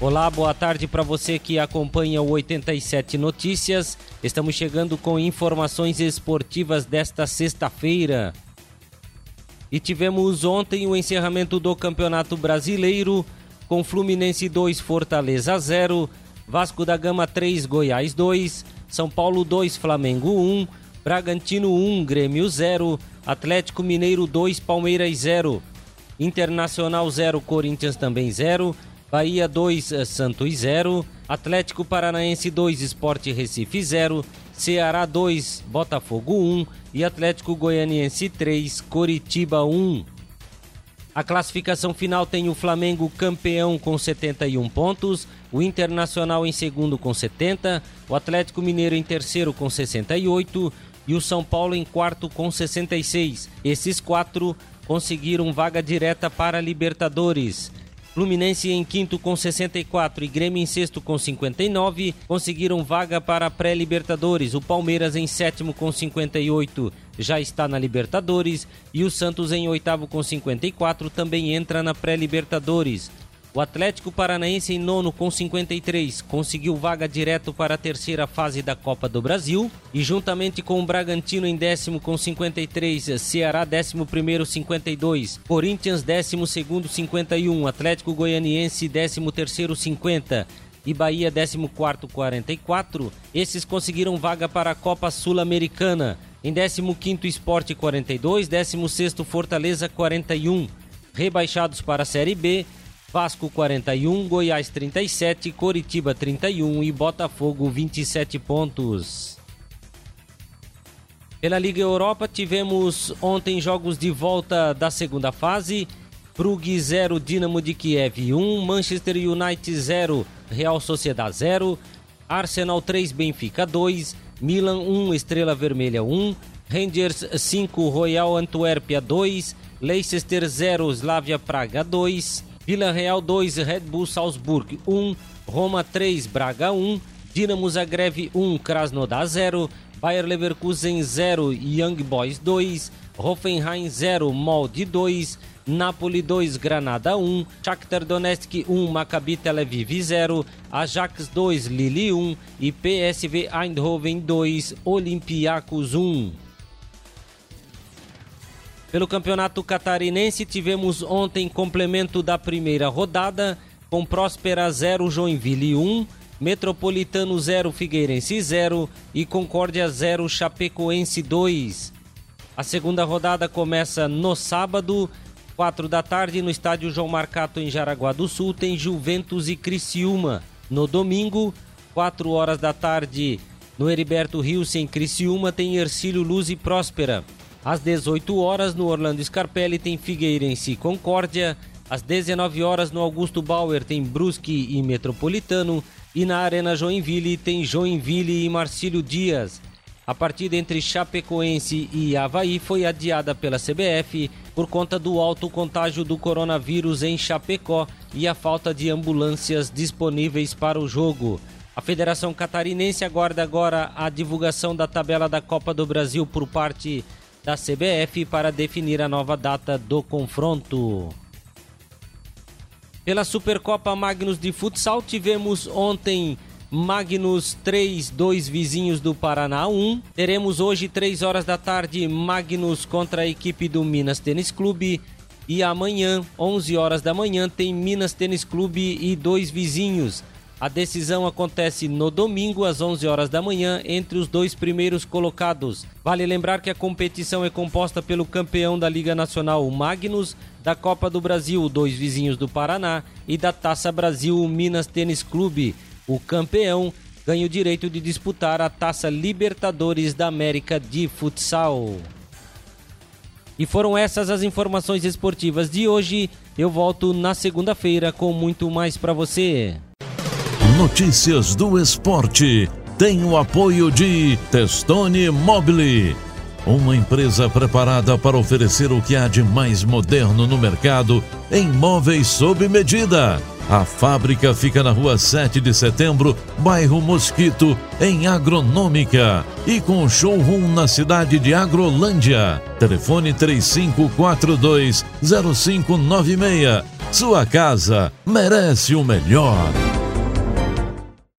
Olá, boa tarde para você que acompanha o 87 Notícias. Estamos chegando com informações esportivas desta sexta-feira. E tivemos ontem o encerramento do Campeonato Brasileiro com Fluminense 2, Fortaleza 0, Vasco da Gama 3, Goiás 2, São Paulo 2, Flamengo 1, Bragantino 1, Grêmio 0, Atlético Mineiro 2, Palmeiras 0, Internacional 0, Corinthians também 0, Bahia 2, eh, Santos 0, Atlético Paranaense 2, Esporte Recife 0, Ceará 2, Botafogo 1 e Atlético Goianiense 3, Coritiba 1. A classificação final tem o Flamengo campeão com 71 pontos, o Internacional em segundo com 70, o Atlético Mineiro em terceiro com 68 e o São Paulo em quarto com 66. Esses quatro conseguiram vaga direta para a Libertadores. Fluminense em quinto com 64 e Grêmio em sexto com 59 conseguiram vaga para a pré-Libertadores. O Palmeiras em sétimo com 58 já está na Libertadores e o Santos em oitavo com 54 também entra na pré-Libertadores. O Atlético Paranaense em nono com 53 conseguiu vaga direto para a terceira fase da Copa do Brasil e juntamente com o Bragantino em décimo com 53, Ceará décimo primeiro 52, Corinthians décimo segundo 51, Atlético Goianiense décimo terceiro 50 e Bahia 14 44, esses conseguiram vaga para a Copa Sul-Americana. Em 15º Esporte 42, 16º Fortaleza 41. Rebaixados para a Série B, Vasco 41, Goiás 37, Coritiba 31 e Botafogo 27 pontos. Pela Liga Europa tivemos ontem jogos de volta da segunda fase. Brugge 0, Dinamo de Kiev 1, Manchester United 0, Real Sociedad 0, Arsenal 3, Benfica 2, Milan 1, Estrela Vermelha 1, Rangers 5, Royal Antuérpia 2, Leicester 0, Slavia Praga 2, Vila Real 2, Red Bull Salzburg 1, Roma 3, Braga 1, Dinamo Zagreb 1, Krasnodar 0, Bayer Leverkusen 0, Young Boys 2, Hoffenheim 0, Molde 2, Napoli 2, Granada 1, Shakhtar Donetsk 1, Maccabi Tel Aviv 0, Ajax 2, Lille 1 e PSV Eindhoven 2, Olympiacos 1. Pelo Campeonato Catarinense, tivemos ontem complemento da primeira rodada, com Próspera 0, Joinville 1, Metropolitano 0, Figueirense 0 e Concórdia 0, Chapecoense 2. A segunda rodada começa no sábado, 4 da tarde, no estádio João Marcato, em Jaraguá do Sul, tem Juventus e Criciúma. No domingo, 4 horas da tarde, no Heriberto Rios, em Criciúma, tem Ercílio Luz e Próspera. Às 18 horas no Orlando Scarpelli tem Figueirense e Concórdia. Às 19 horas no Augusto Bauer tem Brusque e Metropolitano. E na Arena Joinville tem Joinville e Marcílio Dias. A partida entre Chapecoense e Havaí foi adiada pela CBF por conta do alto contágio do coronavírus em Chapecó e a falta de ambulâncias disponíveis para o jogo. A Federação Catarinense aguarda agora a divulgação da tabela da Copa do Brasil por parte da CBF para definir a nova data do confronto. Pela Supercopa Magnus de Futsal, tivemos ontem Magnus 3, dois vizinhos do Paraná 1. Teremos hoje, 3 horas da tarde, Magnus contra a equipe do Minas Tênis Clube. E amanhã, 11 horas da manhã, tem Minas Tênis Clube e dois vizinhos. A decisão acontece no domingo às 11 horas da manhã entre os dois primeiros colocados. Vale lembrar que a competição é composta pelo campeão da Liga Nacional, o Magnus, da Copa do Brasil, dois vizinhos do Paraná, e da Taça Brasil, o Minas Tênis Clube. O campeão ganha o direito de disputar a Taça Libertadores da América de Futsal. E foram essas as informações esportivas de hoje. Eu volto na segunda-feira com muito mais para você. Notícias do esporte tem o apoio de Testone Mobile, uma empresa preparada para oferecer o que há de mais moderno no mercado em móveis sob medida. A fábrica fica na rua 7 de setembro, bairro Mosquito, em Agronômica. E com showroom na cidade de Agrolândia. Telefone 3542 0596 Sua casa merece o melhor.